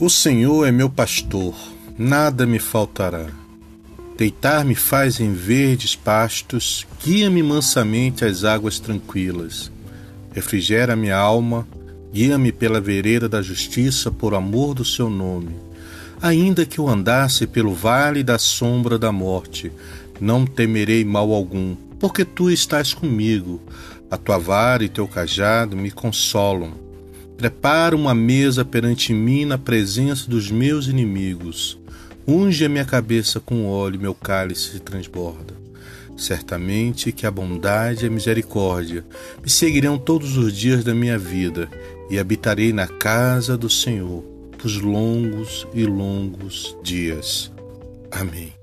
O Senhor é meu pastor, nada me faltará. Deitar-me faz em verdes pastos, guia-me mansamente às águas tranquilas. Refrigera minha alma, guia-me pela vereda da justiça por amor do seu nome. Ainda que eu andasse pelo vale da sombra da morte, não temerei mal algum, porque tu estás comigo. A tua vara e teu cajado me consolam. Prepara uma mesa perante mim na presença dos meus inimigos. Unge a minha cabeça com óleo, meu cálice se transborda. Certamente que a bondade e a misericórdia me seguirão todos os dias da minha vida, e habitarei na casa do Senhor por longos e longos dias. Amém.